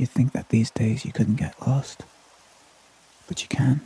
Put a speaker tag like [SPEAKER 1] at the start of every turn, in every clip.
[SPEAKER 1] You'd think that these days you couldn't get lost, but you can.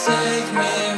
[SPEAKER 1] save me.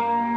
[SPEAKER 2] Bye.